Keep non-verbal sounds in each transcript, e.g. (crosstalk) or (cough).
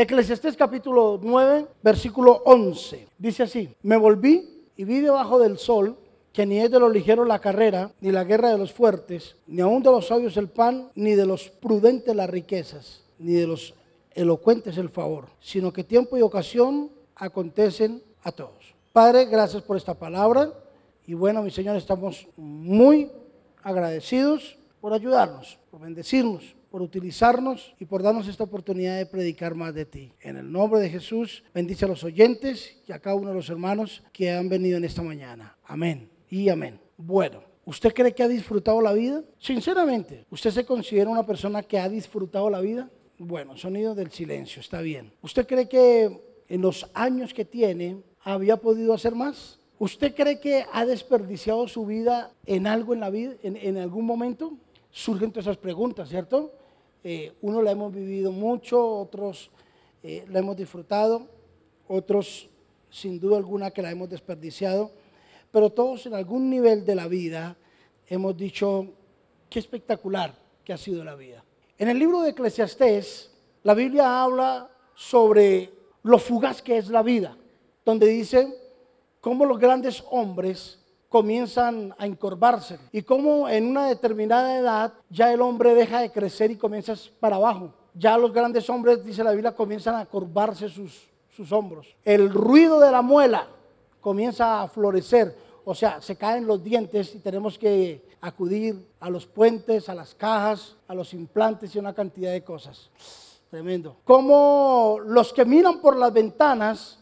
Eclesiastés capítulo 9, versículo 11. Dice así, me volví y vi debajo del sol que ni es de los ligeros la carrera, ni la guerra de los fuertes, ni aun de los sabios el pan, ni de los prudentes las riquezas, ni de los elocuentes el favor, sino que tiempo y ocasión acontecen a todos. Padre, gracias por esta palabra y bueno, mi Señor, estamos muy agradecidos por ayudarnos, por bendecirnos, por utilizarnos y por darnos esta oportunidad de predicar más de ti. En el nombre de Jesús, bendice a los oyentes y a cada uno de los hermanos que han venido en esta mañana. Amén y amén. Bueno, ¿usted cree que ha disfrutado la vida? Sinceramente, ¿usted se considera una persona que ha disfrutado la vida? Bueno, sonido del silencio, está bien. ¿Usted cree que en los años que tiene había podido hacer más? ¿Usted cree que ha desperdiciado su vida en algo en la vida, en, algún momento? Surgen todas esas preguntas, ¿cierto? Eh, uno la hemos vivido mucho, otros eh, la hemos disfrutado, otros sin duda alguna que la hemos desperdiciado pero todos en algún nivel de la vida hemos dicho, qué espectacular que ha sido la vida. En el libro de Eclesiastés, la Biblia habla sobre lo fugaz que es la vida, donde dice cómo los grandes hombres comienzan a encorvarse y cómo en una determinada edad ya el hombre deja de crecer y comienza para abajo. Ya los grandes hombres, dice la Biblia, comienzan a corvarse sus, sus hombros. El ruido de la muela comienza a florecer, o sea, se caen los dientes y tenemos que acudir a los puentes, a las cajas, a los implantes y una cantidad de cosas. Tremendo. Como los que miran por las ventanas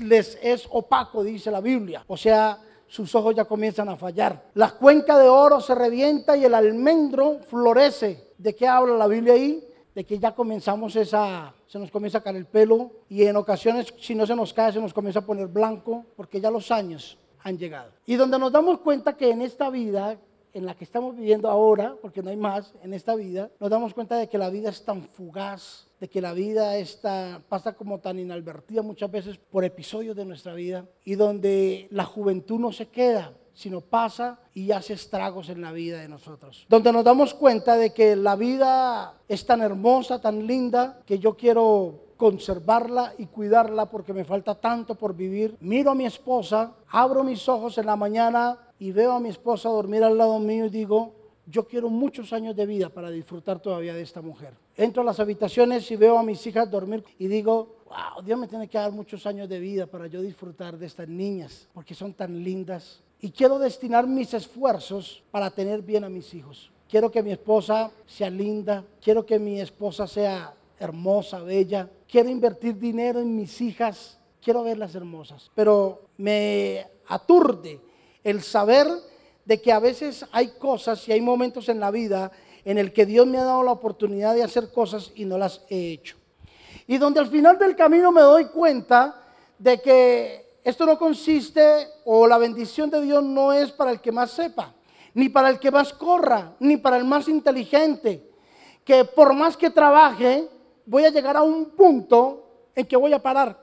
les es opaco, dice la Biblia. O sea, sus ojos ya comienzan a fallar. La cuenca de oro se revienta y el almendro florece. ¿De qué habla la Biblia ahí? De que ya comenzamos esa, se nos comienza a caer el pelo y en ocasiones si no se nos cae se nos comienza a poner blanco porque ya los años han llegado. Y donde nos damos cuenta que en esta vida, en la que estamos viviendo ahora, porque no hay más en esta vida, nos damos cuenta de que la vida es tan fugaz, de que la vida está, pasa como tan inadvertida muchas veces por episodios de nuestra vida y donde la juventud no se queda, sino pasa y hace estragos en la vida de nosotros. Donde nos damos cuenta de que la vida es tan hermosa, tan linda, que yo quiero conservarla y cuidarla porque me falta tanto por vivir. Miro a mi esposa, abro mis ojos en la mañana y veo a mi esposa dormir al lado mío y digo, yo quiero muchos años de vida para disfrutar todavía de esta mujer. Entro a las habitaciones y veo a mis hijas dormir y digo, wow, Dios me tiene que dar muchos años de vida para yo disfrutar de estas niñas, porque son tan lindas, y quiero destinar mis esfuerzos para tener bien a mis hijos. Quiero que mi esposa sea linda, quiero que mi esposa sea hermosa, bella. Quiero invertir dinero en mis hijas, quiero verlas hermosas. Pero me aturde el saber de que a veces hay cosas y hay momentos en la vida en el que Dios me ha dado la oportunidad de hacer cosas y no las he hecho. Y donde al final del camino me doy cuenta de que esto no consiste, o la bendición de Dios no es para el que más sepa, ni para el que más corra, ni para el más inteligente, que por más que trabaje, voy a llegar a un punto en que voy a parar,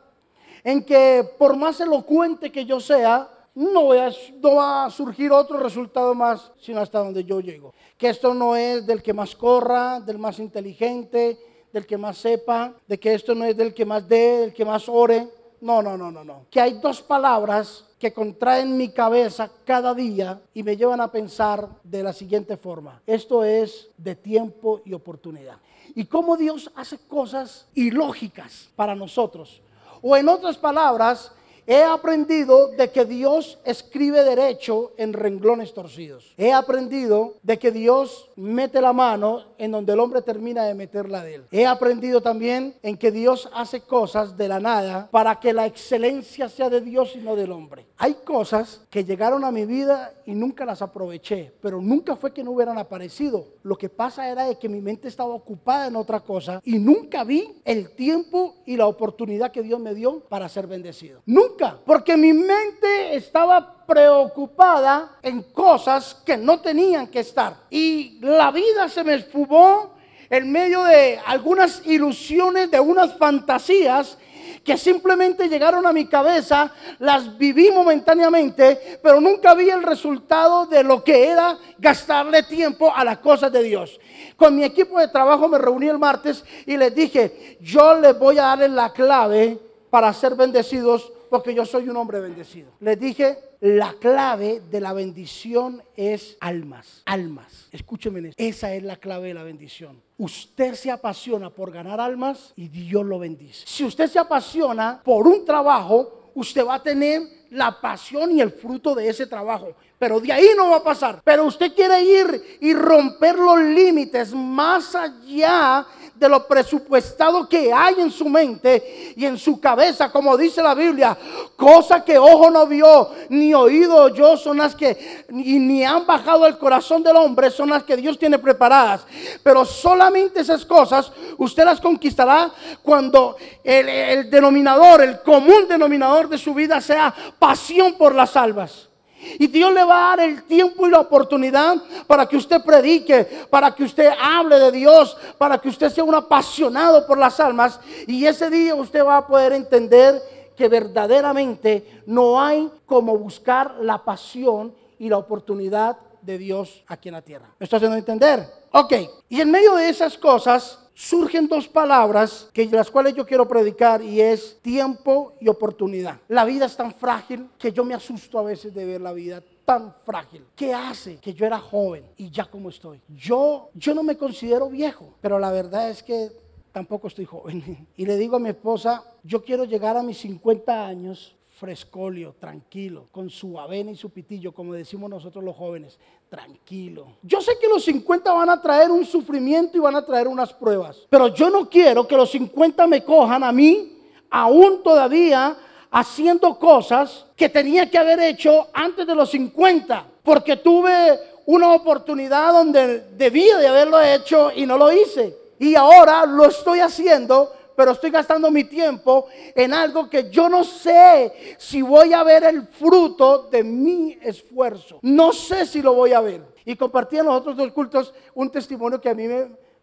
en que por más elocuente que yo sea, no, va a surgir otro resultado más, sino hasta donde yo llego. Que esto no es del que más corra, del más inteligente, del que más sepa, de que esto no es del que más dé, del que más ore, no, no, no, no, no. Que hay dos palabras que contraen mi cabeza cada día y me llevan a pensar de la siguiente forma. Esto es de tiempo y oportunidad. Y cómo Dios hace cosas ilógicas para nosotros. O en otras palabras, He aprendido de que Dios escribe derecho en renglones torcidos. He aprendido de que Dios mete la mano en donde el hombre termina de meterla de él. He aprendido también en que Dios hace cosas de la nada para que la excelencia sea de Dios y no del hombre. Hay cosas que llegaron a mi vida y nunca las aproveché, pero nunca fue que no hubieran aparecido. Lo que pasa era de que mi mente estaba ocupada en otra cosa y nunca vi el tiempo y la oportunidad que Dios me dio para ser bendecido. Nunca porque mi mente estaba preocupada en cosas que no tenían que estar. Y la vida se me esfumó en medio de algunas ilusiones, de unas fantasías que simplemente llegaron a mi cabeza, las viví momentáneamente, pero nunca vi el resultado de lo que era gastarle tiempo a las cosas de Dios. Con mi equipo de trabajo me reuní el martes y les dije, yo les voy a darle la clave para ser bendecidos porque yo soy un hombre bendecido. Les dije, la clave de la bendición es almas, almas. Escúcheme, esa es la clave de la bendición. Usted se apasiona por ganar almas y Dios lo bendice. Si usted se apasiona por un trabajo, usted va a tener la pasión y el fruto de ese trabajo. Pero de ahí no va a pasar. Pero usted quiere ir y romper los límites más allá de lo presupuestado que hay en su mente y en su cabeza, como dice la Biblia, cosa que ojo no vio, ni oído yo, son las que ni, han bajado al corazón del hombre, son las que Dios tiene preparadas. Pero solamente esas cosas usted las conquistará cuando el denominador, el común denominador de su vida sea pasión por las almas. Y Dios le va a dar el tiempo y la oportunidad para que usted predique, para que usted hable de Dios, para que usted sea un apasionado por las almas. Y ese día usted va a poder entender que verdaderamente no hay como buscar la pasión y la oportunidad de Dios aquí en la tierra. ¿Me está haciendo entender? Ok. Y en medio de esas cosas, surgen dos palabras que las cuales yo quiero predicar y es tiempo y oportunidad. La vida es tan frágil que yo me asusto a veces de ver la vida tan frágil. ¿Qué hace que yo era joven y ya como estoy? Yo yo no me considero viejo, pero la verdad es que tampoco estoy joven. (laughs) Y le digo a mi esposa, yo quiero llegar a mis 50 años frescolio, tranquilo, con su avena y su pitillo, como decimos nosotros los jóvenes, tranquilo. Yo sé que los 50 van a traer un sufrimiento y van a traer unas pruebas, pero yo no quiero que los 50 me cojan a mí, aún todavía haciendo cosas que tenía que haber hecho antes de los 50, porque tuve una oportunidad donde debía de haberlo hecho y no lo hice. Y ahora lo estoy haciendo pero estoy gastando mi tiempo en algo que yo no sé si voy a ver el fruto de mi esfuerzo. No sé si lo voy a ver. Y compartí en los otros dos cultos un testimonio que a mí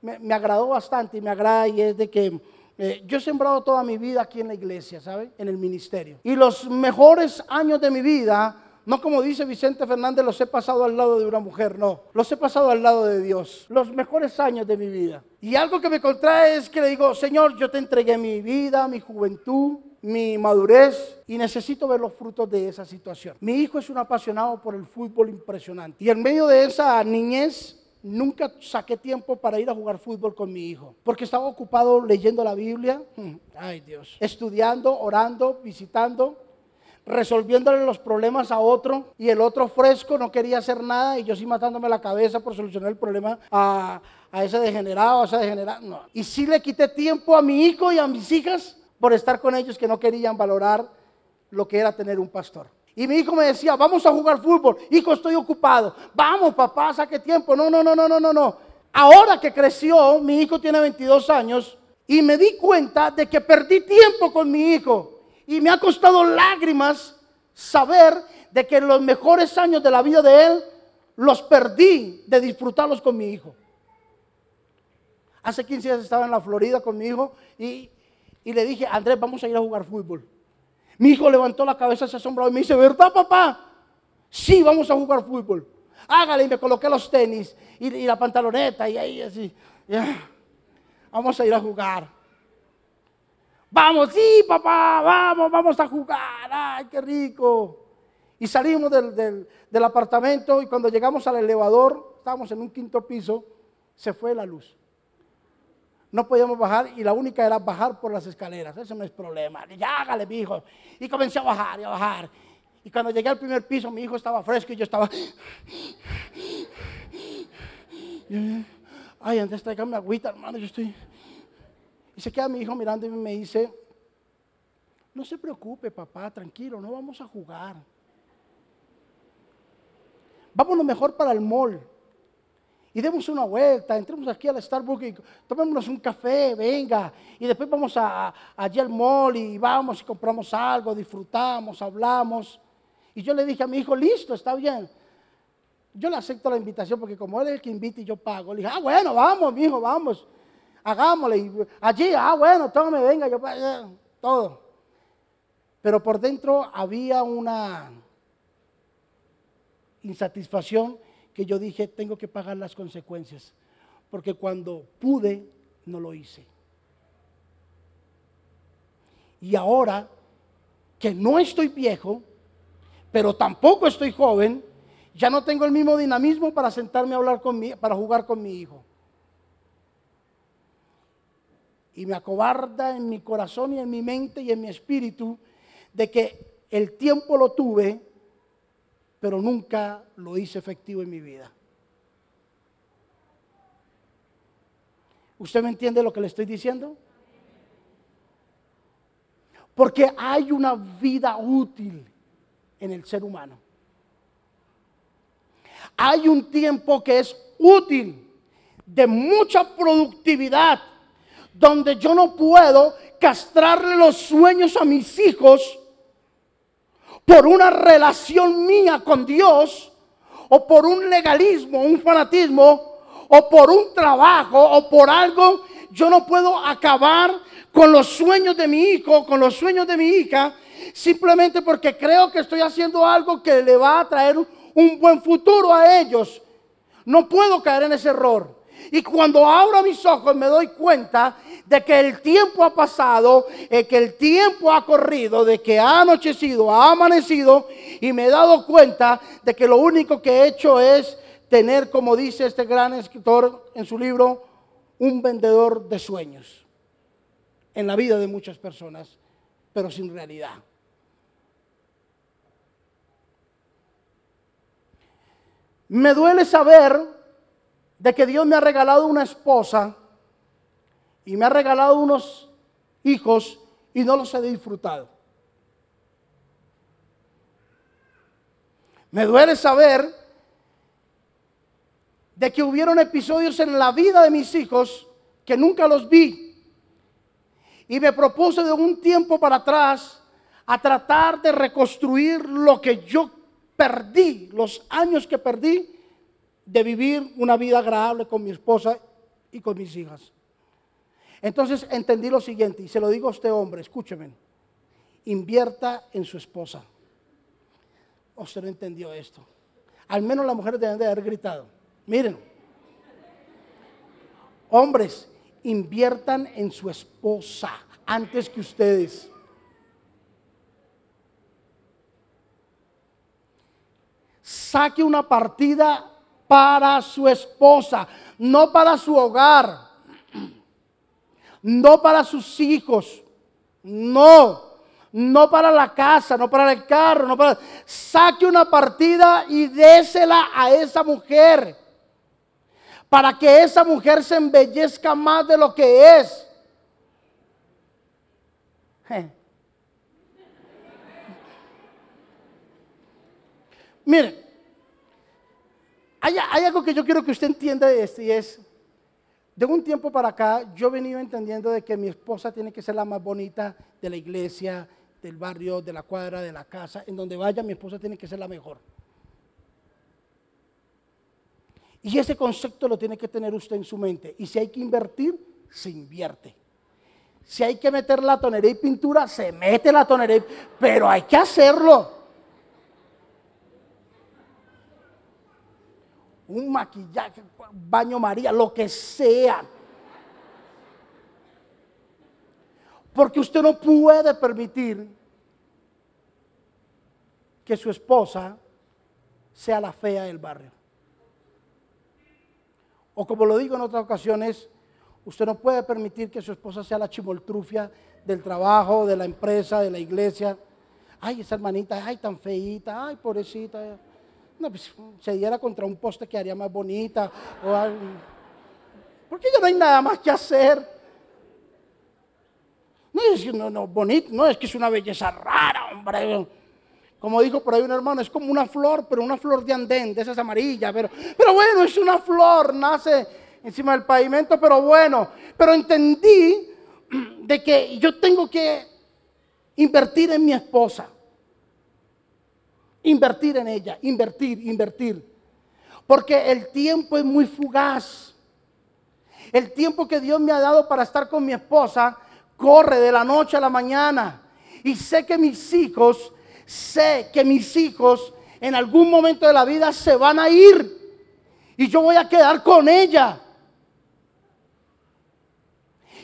me, agradó bastante y me agrada y es de que eh, yo he sembrado toda mi vida aquí en la iglesia, ¿sabe? En el ministerio. Y los mejores años de mi vida no como dice Vicente Fernández, los he pasado al lado de una mujer, no. Los he pasado al lado de Dios. Los mejores años de mi vida. Y algo que me contrae es que le digo, Señor, yo te entregué mi vida, mi juventud, mi madurez y necesito ver los frutos de esa situación. Mi hijo es un apasionado por el fútbol impresionante. Y en medio de esa niñez, nunca saqué tiempo para ir a jugar fútbol con mi hijo, porque estaba ocupado leyendo la Biblia, (laughs) ay Dios, estudiando, orando, visitando, resolviéndole los problemas a otro y el otro fresco no quería hacer nada y yo sí matándome la cabeza por solucionar el problema a, ese degenerado, a esa degenerada. No. Y sí le quité tiempo a mi hijo y a mis hijas por estar con ellos que no querían valorar lo que era tener un pastor. Y mi hijo me decía, vamos a jugar fútbol. Hijo, estoy ocupado. Vamos, papá, saque tiempo. No, no, no, no, no, no, no. Ahora que creció, mi hijo tiene 22 años y me di cuenta de que perdí tiempo con mi hijo. Y me ha costado lágrimas saber de que los mejores años de la vida de él los perdí de disfrutarlos con mi hijo. Hace 15 días estaba en la Florida con mi hijo y, le dije, Andrés, vamos a ir a jugar fútbol. Mi hijo levantó la cabeza, se asombró y me dice, ¿verdad, papá? Sí, vamos a jugar fútbol. Hágale y me coloqué los tenis y, la pantaloneta y ahí así. Vamos a ir a jugar. Vamos, sí, papá, vamos, vamos a jugar. Ay, qué rico. Y salimos del, apartamento y cuando llegamos al elevador, estábamos en un quinto piso, se fue la luz. No podíamos bajar y la única era bajar por las escaleras. Eso no es problema. Ya hágale, mi hijo. Y comencé a bajar y a bajar. Y cuando llegué al primer piso, mi hijo estaba fresco y yo estaba. Ay, antes tráigame agüita, hermano. Yo estoy. Y se queda mi hijo mirando y me dice, no se preocupe papá, tranquilo, no vamos a jugar. Vámonos mejor para el mall. Y demos una vuelta, entremos aquí al Starbucks y tomémonos un café, venga. Y después vamos a, allí al mall y vamos y compramos algo, disfrutamos, hablamos. Y yo le dije a mi hijo, listo, está bien. Yo le acepto la invitación porque como él es el que invita y yo pago, le dije, ah, bueno, vamos, mi hijo, vamos hagámosle. Allí, ah, bueno, tome, venga, yo, todo. Pero por dentro había una insatisfacción que yo dije, tengo que pagar las consecuencias, porque cuando pude, no lo hice. Y ahora que no estoy viejo, pero tampoco estoy joven, ya no tengo el mismo dinamismo para sentarme a hablar con mi, para jugar con mi hijo. Y me acobarda en mi corazón y en mi mente y en mi espíritu de que el tiempo lo tuve, pero nunca lo hice efectivo en mi vida. ¿Usted me entiende lo que le estoy diciendo? Porque hay una vida útil en el ser humano. Hay un tiempo que es útil, de mucha productividad, donde yo no puedo castrarle los sueños a mis hijos por una relación mía con Dios, o por un legalismo, un fanatismo, o por un trabajo, o por algo, yo no puedo acabar con los sueños de mi hijo, con los sueños de mi hija, simplemente porque creo que estoy haciendo algo que le va a traer un buen futuro a ellos. No puedo caer en ese error. Y cuando abro mis ojos me doy cuenta de que el tiempo ha pasado, eh, que el tiempo ha corrido, de que ha anochecido, ha amanecido y me he dado cuenta de que lo único que he hecho es tener, como dice este gran escritor en su libro, un vendedor de sueños en la vida de muchas personas, pero sin realidad. Me duele saber de que Dios me ha regalado una esposa y me ha regalado unos hijos y no los he disfrutado. Me duele saber de que hubieron episodios en la vida de mis hijos que nunca los vi. Y me propuse de un tiempo para atrás a tratar de reconstruir lo que yo perdí, los años que perdí de vivir una vida agradable con mi esposa y con mis hijas. Entonces entendí lo siguiente, y se lo digo a usted hombre, escúcheme, invierta en su esposa. Usted no entendió esto. Al menos las mujeres deben de haber gritado. Miren, hombres, inviertan en su esposa antes que ustedes. Saque una partida para su esposa, no para su hogar, no para sus hijos, no, no para la casa, no para el carro, no para... Saque una partida y désela a esa mujer para que esa mujer se embellezca más de lo que es. Miren, hay, algo que yo quiero que usted entienda de esto y es, de un tiempo para acá yo he venido entendiendo de que mi esposa tiene que ser la más bonita de la iglesia, del barrio, de la cuadra, de la casa, en donde vaya mi esposa tiene que ser la mejor. Y ese concepto lo tiene que tener usted en su mente. Y si hay que invertir, se invierte. Si hay que meter la tonería y pintura, se mete la tonería, pero hay que hacerlo. Un maquillaje, baño María, lo que sea. Porque usted no puede permitir que su esposa sea la fea del barrio. O como lo digo en otras ocasiones, usted no puede permitir que su esposa sea la chimoltrufia del trabajo, de la empresa, de la iglesia. Ay, esa hermanita, ay, tan feita, ay, pobrecita. No, pues se diera contra un poste que haría más bonita. O algo. Porque ya no hay nada más que hacer. No es que no, no, bonito, no es que es una belleza rara, hombre. Como dijo por ahí un hermano, es como una flor, pero una flor de andén, de esas amarillas. Pero, pero bueno, es una flor, nace encima del pavimento, pero bueno. Pero entendí de que yo tengo que invertir en mi esposa. Invertir en ella, invertir, invertir. Porque el tiempo es muy fugaz. El tiempo que Dios me ha dado para estar con mi esposa corre de la noche a la mañana. Y sé que mis hijos, sé que mis hijos en algún momento de la vida se van a ir. Y yo voy a quedar con ella.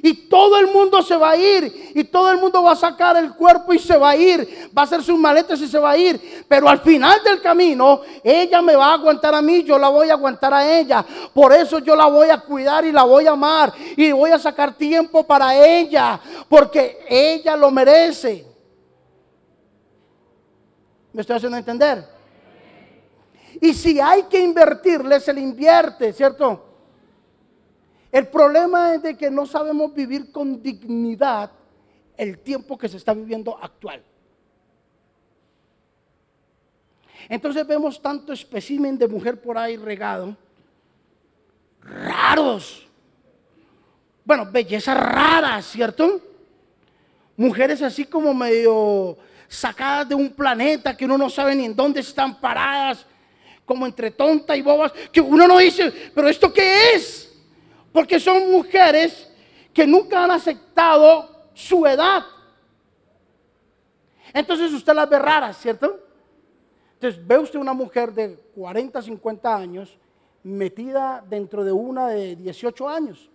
Y todo el mundo se va a ir. Y todo el mundo va a sacar el cuerpo y se va a ir. Va a hacer sus maletas y se va a ir. Pero al final del camino, ella me va a aguantar a mí. Yo la voy a aguantar a ella. Por eso yo la voy a cuidar y la voy a amar. Y voy a sacar tiempo para ella. Porque ella lo merece. ¿Me estoy haciendo entender? Y si hay que invertirle, se le invierte, ¿cierto? El problema es de que no sabemos vivir con dignidad el tiempo que se está viviendo actual. Entonces vemos tanto espécimen de mujer por ahí regado, raros. Bueno, bellezas raras, ¿cierto? Mujeres así como medio sacadas de un planeta que uno no sabe ni en dónde están paradas, como entre tonta y bobas, que uno no dice, pero ¿esto qué es? Porque son mujeres que nunca han aceptado su edad. Entonces usted las ve raras, ¿cierto? Entonces ve usted una mujer de 40, 50 años metida dentro de una de 18 años.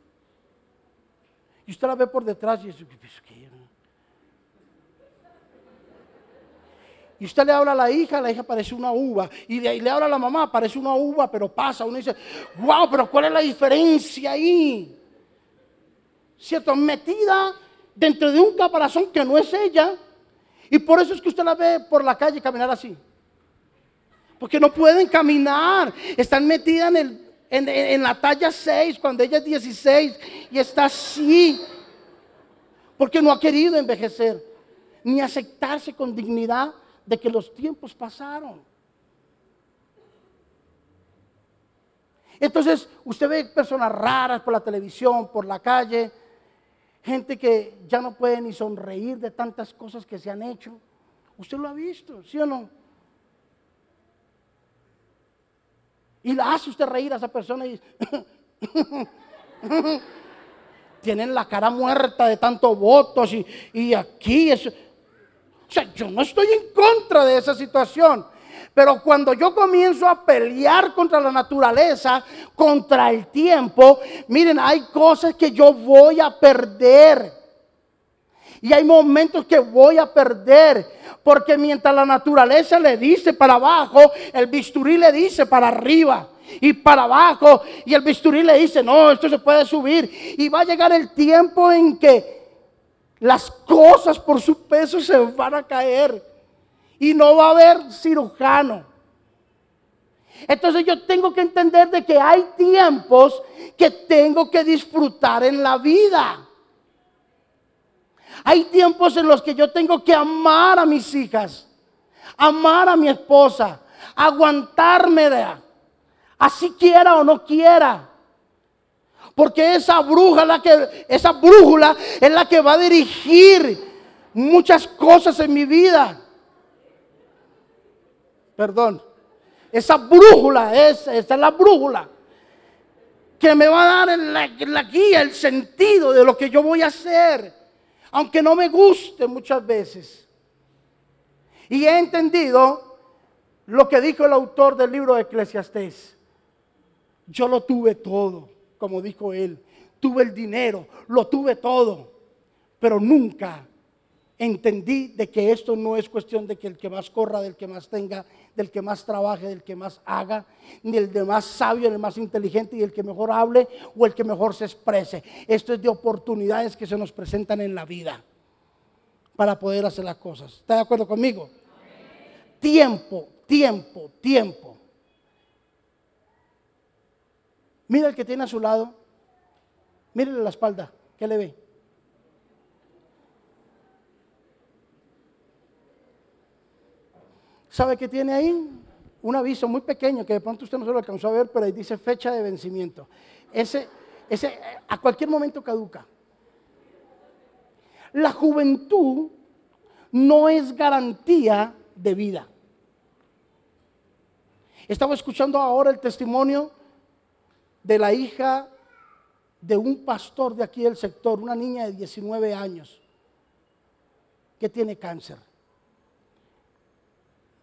Y usted la ve por detrás y dice, ¿qué? Y usted le habla a la hija, la hija parece una uva. Y le habla a la mamá, parece una uva, pero pasa. Uno dice, wow, pero ¿cuál es la diferencia ahí? ¿Cierto? Metida dentro de un caparazón que no es ella. Y por eso es que usted la ve por la calle caminar así. Porque no pueden caminar. Están metidas en, en la talla 6 cuando ella es 16 y está así. Porque no ha querido envejecer ni aceptarse con dignidad de que los tiempos pasaron. Entonces, usted ve personas raras por la televisión, por la calle, gente que ya no puede ni sonreír de tantas cosas que se han hecho. Usted lo ha visto, ¿sí o no? Y la hace usted reír a esa persona y (laughs) tienen la cara muerta de tanto votos y, y aquí eso. O sea, yo no estoy en contra de esa situación. Pero cuando yo comienzo a pelear contra la naturaleza, contra el tiempo, miren, hay cosas que yo voy a perder. Y hay momentos que voy a perder. Porque mientras la naturaleza le dice para abajo, el bisturí le dice para arriba y para abajo. Y el bisturí le dice, no, esto se puede subir. Y va a llegar el tiempo en que las cosas por su peso se van a caer y no va a haber cirujano. Entonces yo tengo que entender de que hay tiempos que tengo que disfrutar en la vida. Hay tiempos en los que yo tengo que amar a mis hijas, amar a mi esposa, aguantarme de, así quiera o no quiera. Porque esa bruja, esa brújula es la que va a dirigir muchas cosas en mi vida. Perdón. Esa brújula, es, esa es la brújula que me va a dar la, la guía, el sentido de lo que yo voy a hacer. Aunque no me guste muchas veces. Y he entendido lo que dijo el autor del libro de Eclesiastés. Yo lo tuve todo como dijo él. Tuve el dinero, lo tuve todo, pero nunca entendí de que esto no es cuestión de que el que más corra, del que más tenga, del que más trabaje, del que más haga, ni el de más sabio, el más inteligente y el que mejor hable o el que mejor se exprese. Esto es de oportunidades que se nos presentan en la vida para poder hacer las cosas. ¿Está de acuerdo conmigo? Tiempo, tiempo, tiempo. Mira el que tiene a su lado. Mírele la espalda. ¿Qué le ve? ¿Sabe qué tiene ahí? Un aviso muy pequeño que de pronto usted no se lo alcanzó a ver, pero ahí dice fecha de vencimiento. Ese, ese a cualquier momento caduca. La juventud no es garantía de vida. Estaba escuchando ahora el testimonio de la hija de un pastor de aquí del sector, una niña de 19 años. que tiene cáncer.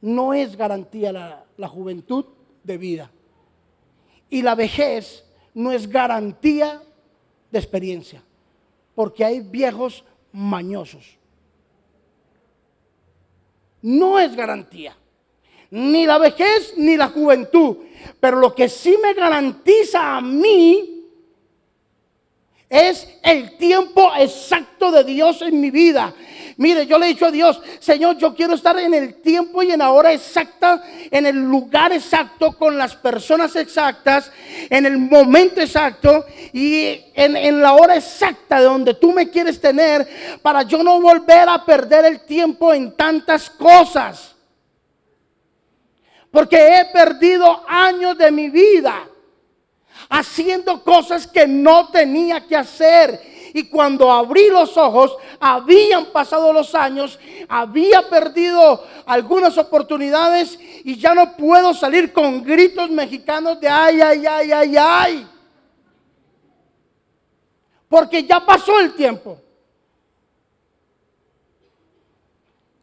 No es garantía la, la juventud de vida. Y la vejez no es garantía de experiencia, porque hay viejos mañosos. No es garantía, ni la vejez ni la juventud, pero lo que sí me garantiza a mí es el tiempo exacto de Dios en mi vida. Mire, yo le he dicho a Dios, Señor, yo quiero estar en el tiempo y en la hora exacta, en el lugar exacto, con las personas exactas, en el momento exacto y en, en la hora exacta de donde tú me quieres tener para yo no volver a perder el tiempo en tantas cosas. Porque he perdido años de mi vida haciendo cosas que no tenía que hacer. Y cuando abrí los ojos, habían pasado los años, había perdido algunas oportunidades y ya no puedo salir con gritos mexicanos de ay, ay, ay, ay, ay. Porque ya pasó el tiempo.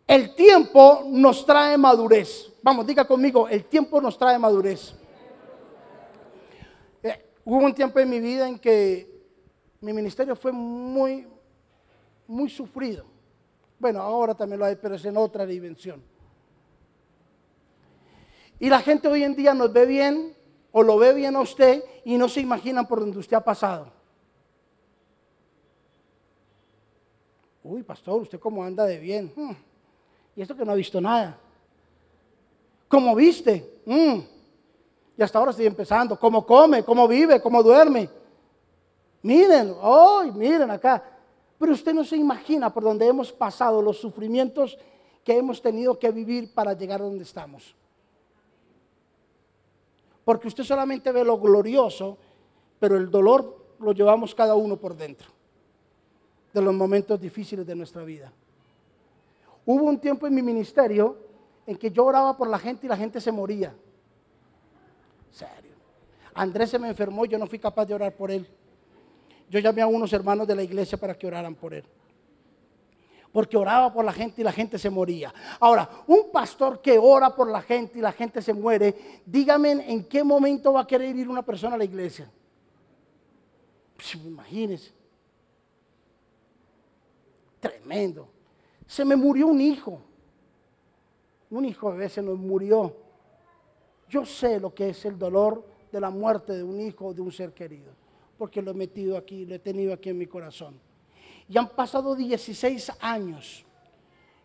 El tiempo nos trae madurez. Vamos, diga conmigo, el tiempo nos trae madurez. Hubo un tiempo en mi vida en que mi ministerio fue muy, muy sufrido. Bueno, ahora también lo hay, pero es en otra dimensión. Y la gente hoy en día nos ve bien o lo ve bien a usted y no se imaginan por donde usted ha pasado. Uy, pastor, ¿usted cómo anda de bien? Hmm. Y esto que no ha visto nada. ¿Cómo viste? Hmm. Y hasta ahora estoy empezando. ¿Cómo come? ¿Cómo vive? ¿Cómo duerme? Miren, hoy, miren acá. Pero usted no se imagina por donde hemos pasado los sufrimientos que hemos tenido que vivir para llegar a donde estamos. Porque usted solamente ve lo glorioso, pero el dolor lo llevamos cada uno por dentro de los momentos difíciles de nuestra vida. Hubo un tiempo en mi ministerio en que yo oraba por la gente y la gente se moría. Serio. Andrés se me enfermó y yo no fui capaz de orar por él. Yo llamé a unos hermanos de la iglesia para que oraran por él. Porque oraba por la gente y la gente se moría. Ahora, un pastor que ora por la gente y la gente se muere, dígame en qué momento va a querer ir una persona a la iglesia. Pues, imagínense. Tremendo. Se me murió un hijo. Un hijo a veces nos murió. Yo sé lo que es el dolor de la muerte de un hijo o de un ser querido, porque lo he metido aquí, lo he tenido aquí en mi corazón. Y han pasado 16 años.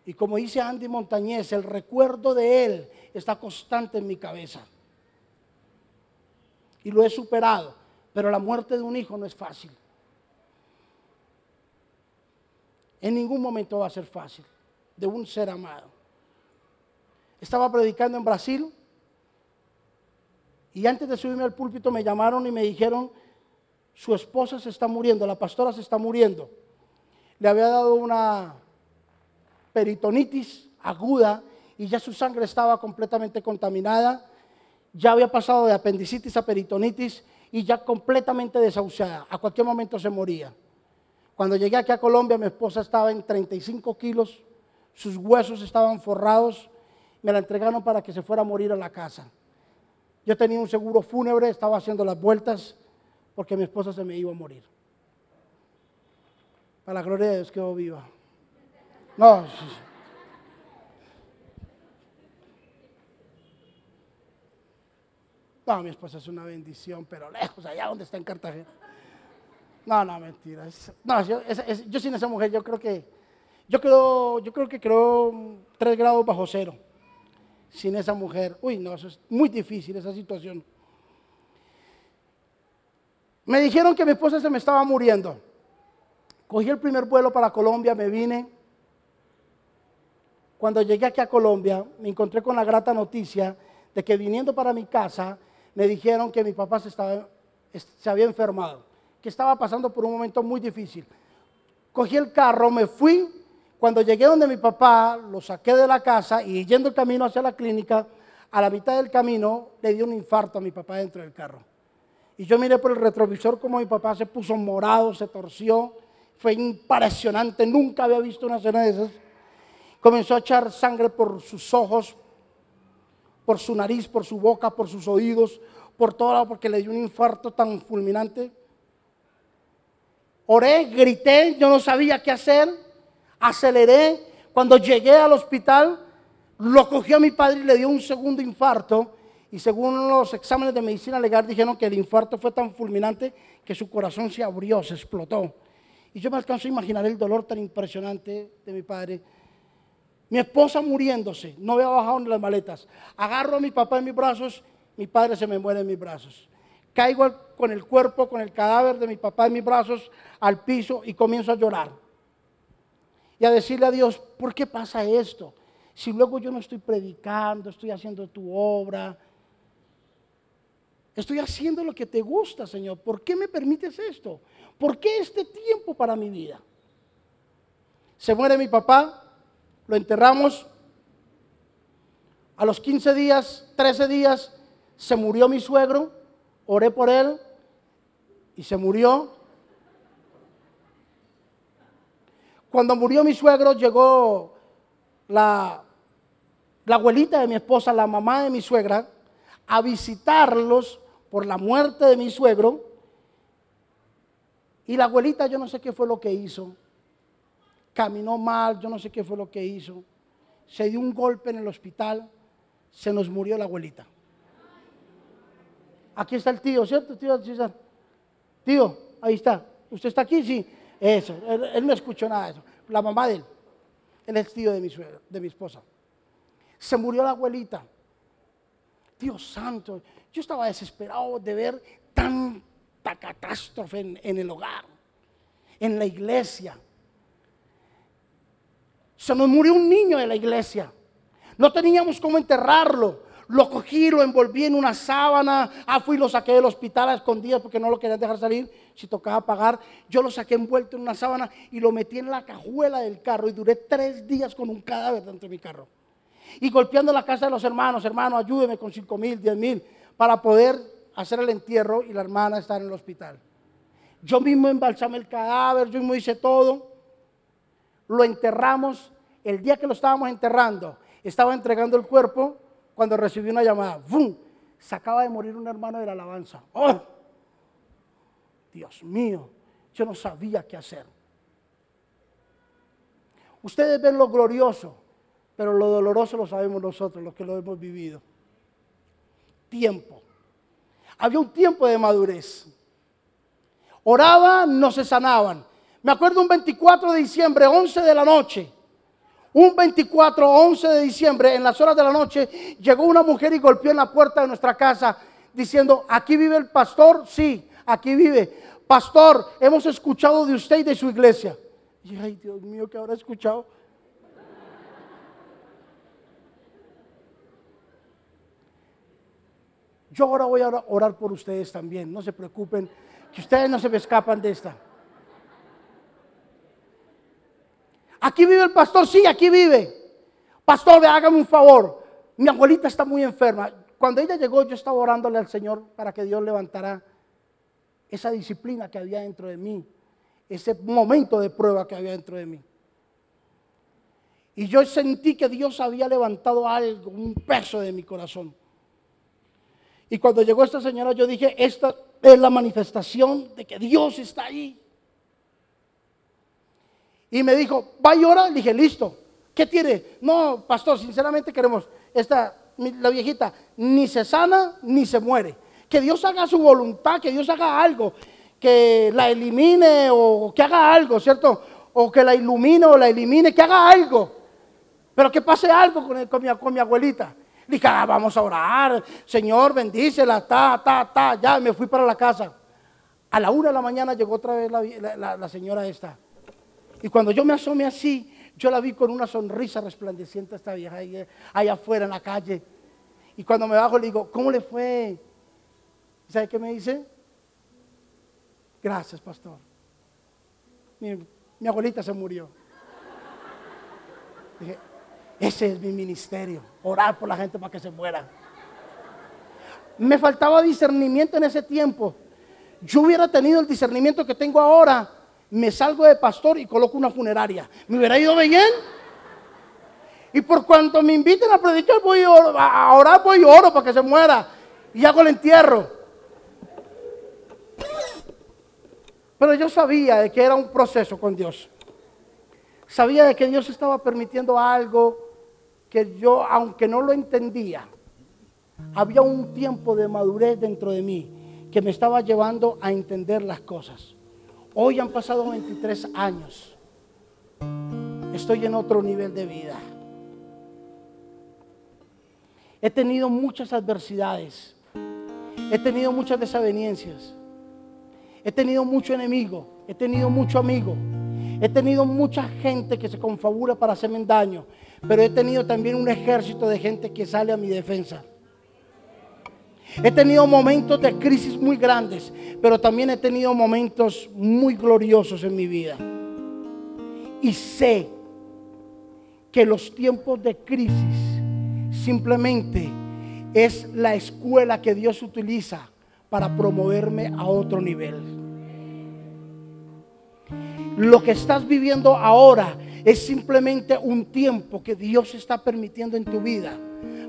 Y como dice Andy Montañez, el recuerdo de él está constante en mi cabeza. Y lo he superado. Pero la muerte de un hijo no es fácil. En ningún momento va a ser fácil. De un ser amado. Estaba predicando en Brasil y antes de subirme al púlpito me llamaron y me dijeron, su esposa se está muriendo, la pastora se está muriendo. Le había dado una peritonitis aguda y ya su sangre estaba completamente contaminada. Ya había pasado de apendicitis a peritonitis y ya completamente desahuciada. A cualquier momento se moría. Cuando llegué aquí a Colombia, mi esposa estaba en 35 kilos, sus huesos estaban forrados, me la entregaron para que se fuera a morir a la casa. Yo tenía un seguro fúnebre, estaba haciendo las vueltas porque mi esposa se me iba a morir. Para la gloria de Dios quedó viva. No. No, mi esposa es una bendición, pero lejos, allá donde está en Cartagena. No, no, mentira. No, yo, sin esa mujer, yo creo que, yo creo, yo creo que creo tres grados bajo cero sin esa mujer. Uy, no, eso es muy difícil esa situación. Me dijeron que mi esposa se me estaba muriendo. Cogí el primer vuelo para Colombia, me vine. Cuando llegué aquí a Colombia, me encontré con la grata noticia de que viniendo para mi casa, me dijeron que mi papá se, estaba, se había enfermado, que estaba pasando por un momento muy difícil. Cogí el carro, me fui cuando llegué donde mi papá, lo saqué de la casa y yendo el camino hacia la clínica, a la mitad del camino le dio un infarto a mi papá dentro del carro. Y yo miré por el retrovisor como mi papá se puso morado, se torció. Fue impresionante, nunca había visto una escena de esas. Comenzó a echar sangre por sus ojos, por su nariz, por su boca, por sus oídos, por todo lado, porque le dio un infarto tan fulminante. Oré, grité, yo no sabía qué hacer, aceleré. Cuando llegué al hospital, lo cogió a mi padre y le dio un segundo infarto. Y según los exámenes de medicina legal dijeron que el infarto fue tan fulminante que su corazón se abrió, se explotó. Y yo me alcanzo a imaginar el dolor tan impresionante de mi padre. Mi esposa muriéndose, no había bajado ni las maletas. Agarro a mi papá en mis brazos, mi padre se me muere en mis brazos. Caigo con el cuerpo, con el cadáver de mi papá en mis brazos al piso y comienzo a llorar. Y a decirle a Dios, ¿por qué pasa esto? Si luego yo no estoy predicando, estoy haciendo tu obra, estoy haciendo lo que te gusta, Señor. ¿Por qué me permites esto? ¿Por qué este tiempo para mi vida? Se muere mi papá, lo enterramos. A los 15 días, 13 días, se murió mi suegro. Oré por él y se murió. Cuando murió mi suegro, llegó la, la abuelita de mi esposa, la mamá de mi suegra, a visitarlos por la muerte de mi suegro. Y la abuelita, yo no sé qué fue lo que hizo. Caminó mal, yo no sé qué fue lo que hizo. Se dio un golpe en el hospital, se nos murió la abuelita. Aquí está el tío, ¿cierto, tío Tío, ahí está. ¿Usted está aquí? Sí. Eso, él, no escuchó nada de eso. La mamá de él, él es tío de mi, de mi esposa. Se murió la abuelita. Dios santo, yo estaba desesperado de ver tanta catástrofe en, en el hogar, en la iglesia. Se nos murió un niño de la iglesia. No teníamos cómo enterrarlo. Lo cogí, lo envolví en una sábana. Ah, fui y lo saqué del hospital a escondidas porque no lo querían dejar salir. Si tocaba pagar, yo lo saqué envuelto en una sábana y lo metí en la cajuela del carro. Y duré tres días con un cadáver dentro de mi carro. Y golpeando la casa de los hermanos, hermano, ayúdeme con cinco mil, diez mil, para poder hacer el entierro y la hermana estar en el hospital. Yo mismo embalsamé el cadáver, yo mismo hice todo. Lo enterramos. El día que lo estábamos enterrando, estaba entregando el cuerpo cuando recibí una llamada. ¡Bum! Se acaba de morir un hermano de la alabanza. ¡Oh! Dios mío, yo no sabía qué hacer. Ustedes ven lo glorioso, pero lo doloroso lo sabemos nosotros, los que lo hemos vivido. Tiempo. Había un tiempo de madurez. Oraban, no se sanaban. Me acuerdo un 24 de diciembre, 11 de la noche. Un 24, 11 de diciembre, en las horas de la noche, llegó una mujer y golpeó en la puerta de nuestra casa diciendo, ¿aquí vive el pastor? Sí, aquí vive. Pastor, hemos escuchado de usted y de su iglesia. Y ay, Dios mío, ¿qué habrá escuchado? Yo ahora voy a orar por ustedes también, no se preocupen, que ustedes no se me escapan de esta. Aquí vive el pastor, sí, aquí vive. Pastor, hágame un favor. Mi abuelita está muy enferma. Cuando ella llegó, yo estaba orándole al Señor para que Dios levantara esa disciplina que había dentro de mí, ese momento de prueba que había dentro de mí. Y yo sentí que Dios había levantado algo, un peso de mi corazón. Y cuando llegó esta señora, yo dije, esta es la manifestación de que Dios está ahí. Y me dijo, ¿va a llorar? Le dije, listo. ¿Qué tiene? No, pastor, sinceramente queremos, esta, la viejita, ni se sana ni se muere. Que Dios haga su voluntad, que Dios haga algo, que la elimine o que haga algo, ¿cierto? O que la ilumine o la elimine, que haga algo. Pero que pase algo con, mi, abuelita. Le dije, ah, vamos a orar, Señor, bendícela, ta, ta, ta. Ya me fui para la casa. A la una de la mañana llegó otra vez la señora esta. Y cuando yo me asomé así, yo la vi con una sonrisa resplandeciente a esta vieja ahí, allá afuera en la calle. Y cuando me bajo le digo, ¿cómo le fue? ¿Sabe qué me dice? Gracias, pastor. Mi, mi abuelita se murió. Dije, ese es mi ministerio, orar por la gente para que se muera. Me faltaba discernimiento en ese tiempo. Yo hubiera tenido el discernimiento que tengo ahora me salgo de pastor y coloco una funeraria. ¿Me hubiera ido bien? Y por cuanto me inviten a predicar, voy a orar, voy y oro para que se muera. Y hago el entierro. Pero yo sabía de que era un proceso con Dios. Sabía de que Dios estaba permitiendo algo que yo, aunque no lo entendía, había un tiempo de madurez dentro de mí que me estaba llevando a entender las cosas. Hoy han pasado 23 años. Estoy en otro nivel de vida. He tenido muchas adversidades. He tenido muchas desavenencias. He tenido mucho enemigo. He tenido mucho amigo. He tenido mucha gente que se confabula para hacerme daño. Pero he tenido también un ejército de gente que sale a mi defensa. He tenido momentos de crisis muy grandes, pero también he tenido momentos muy gloriosos en mi vida. Y sé que los tiempos de crisis simplemente es la escuela que Dios utiliza para promoverme a otro nivel. Lo que estás viviendo ahora es simplemente un tiempo que Dios está permitiendo en tu vida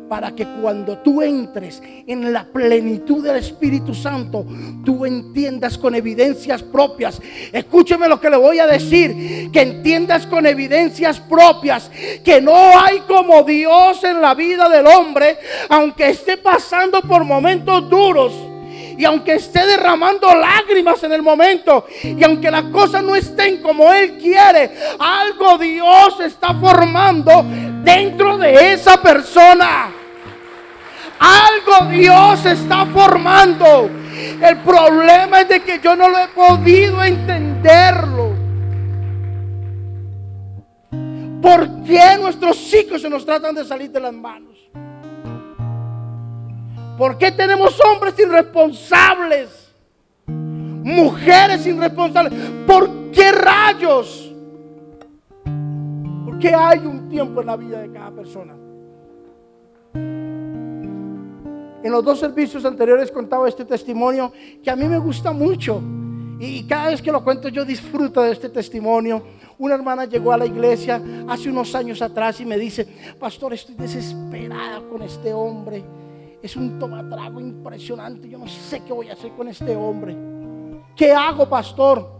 para que cuando tú entres en la plenitud del Espíritu Santo, tú entiendas con evidencias propias. Escúcheme lo que le voy a decir, que entiendas con evidencias propias que no hay como Dios en la vida del hombre, aunque esté pasando por momentos duros. Y aunque esté derramando lágrimas en el momento, y aunque las cosas no estén como Él quiere, algo Dios está formando dentro de esa persona. Algo Dios está formando. El problema es de que yo no lo he podido entenderlo. ¿Por qué nuestros hijos se nos tratan de salir de las manos? ¿Por qué tenemos hombres irresponsables? Mujeres irresponsables. ¿Por qué rayos? Porque hay un tiempo en la vida de cada persona. En los dos servicios anteriores contaba este testimonio que a mí me gusta mucho. Y cada vez que lo cuento yo disfruto de este testimonio. Una hermana llegó a la iglesia hace unos años atrás y me dice, pastor, estoy desesperada con este hombre. Es un tomatrago impresionante. Yo no sé qué voy a hacer con este hombre. ¿Qué hago, pastor?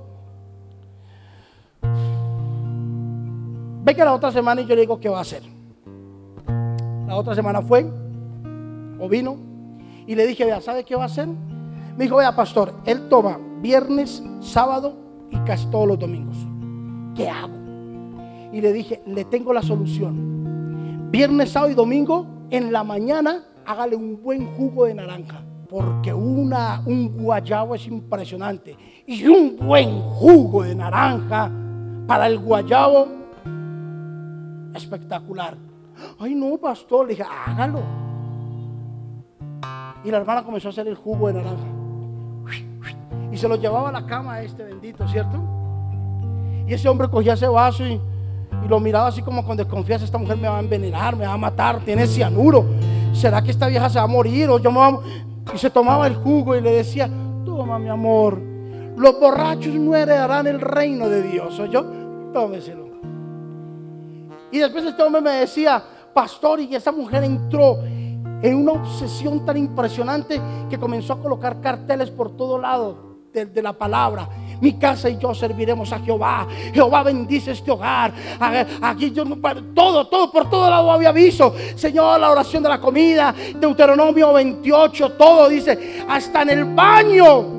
Ve que la otra semana y yo le digo qué va a hacer. La otra semana fue o vino y le dije, vea, ¿sabe qué va a hacer? Me dijo, vea, pastor, él toma viernes, sábado y casi todos los domingos. ¿Qué hago? Y le dije, le tengo la solución. Viernes, sábado y domingo, en la mañana, hágale un buen jugo de naranja. Porque una, un guayabo es impresionante. Y un buen jugo de naranja para el guayabo, espectacular. Ay, no, pastor, le dije, hágalo. Y la hermana comenzó a hacer el jugo de naranja. Y se lo llevaba a la cama a este bendito, ¿cierto? Y ese hombre cogía ese vaso y, lo miraba así como con desconfianza. Esta mujer me va a envenenar, me va a matar, tiene cianuro. ¿Será que esta vieja se va a morir? O yo me va a- Y se tomaba el jugo y le decía, toma mi amor, los borrachos no heredarán el reino de Dios. ¿Oye? Tómeselo. Y después este hombre me decía, pastor, y esa mujer entró en una obsesión tan impresionante que comenzó a colocar carteles por todo lado de, la palabra. Mi casa y yo serviremos a Jehová. Jehová bendice este hogar. Aquí yo todo, todo, por todo lado había aviso. Señor, la oración de la comida, Deuteronomio 28, todo dice, hasta en el baño.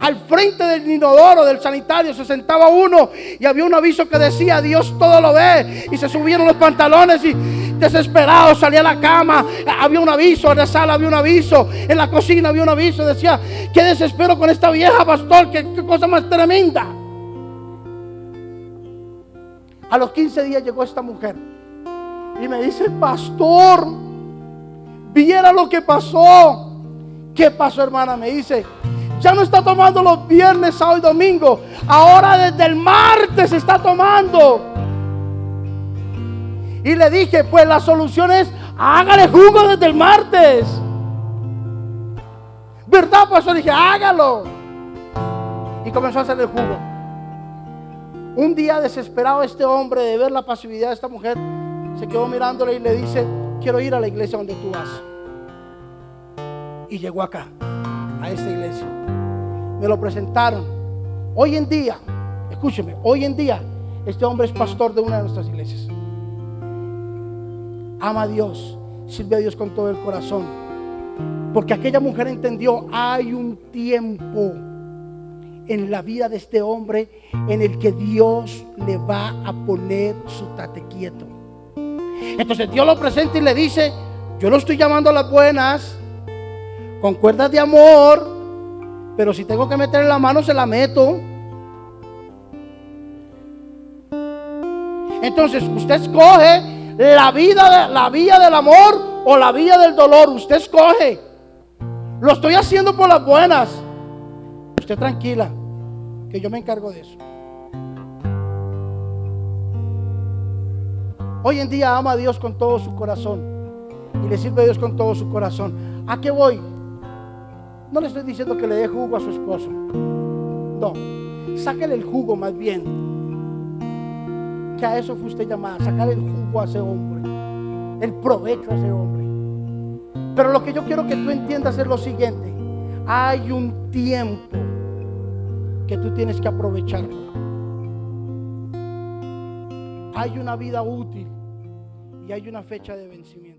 Al frente del inodoro, del sanitario, se sentaba uno y había un aviso que decía, Dios todo lo ve. Y se subieron los pantalones y desesperado salía a la cama. Había un aviso, en la sala había un aviso, en la cocina había un aviso. Decía, qué desespero con esta vieja, pastor, qué, cosa más tremenda. A los 15 días llegó esta mujer y me dice, pastor, viera lo que pasó. ¿Qué pasó, hermana? Me dice, ya no está tomando los viernes, sábado y domingo. Ahora desde el martes está tomando. Y le dije, pues la solución es, hágale jugo desde el martes. ¿Verdad, pastor? Dije, hágalo. Y comenzó a hacerle jugo. Un día desesperado este hombre de ver la pasividad de esta mujer, se quedó mirándole y le dice, quiero ir a la iglesia donde tú vas. Y llegó acá, a esta iglesia. Me lo presentaron. Hoy en día, escúcheme, hoy en día este hombre es pastor de una de nuestras iglesias. Ama a Dios, sirve a Dios con todo el corazón. Porque aquella mujer entendió, hay un tiempo en la vida de este hombre en el que Dios le va a poner su tate quieto. Entonces Dios lo presenta y le dice, yo lo estoy llamando a las buenas, con cuerdas de amor, pero si tengo que meter la mano, se la meto. Entonces usted escoge la vida, la vía del amor o la vía del dolor. Usted escoge. Lo estoy haciendo por las buenas. Usted tranquila, que yo me encargo de eso. Hoy en día ama a Dios con todo su corazón y le sirve a Dios con todo su corazón. ¿A qué voy? No le estoy diciendo que le dé jugo a su esposo. No, sáquele el jugo más bien. Que a eso fue usted llamada, sacar el jugo a ese hombre, el provecho a ese hombre. Pero lo que yo quiero que tú entiendas es lo siguiente. Hay un tiempo que tú tienes que aprovecharlo. Hay una vida útil y hay una fecha de vencimiento.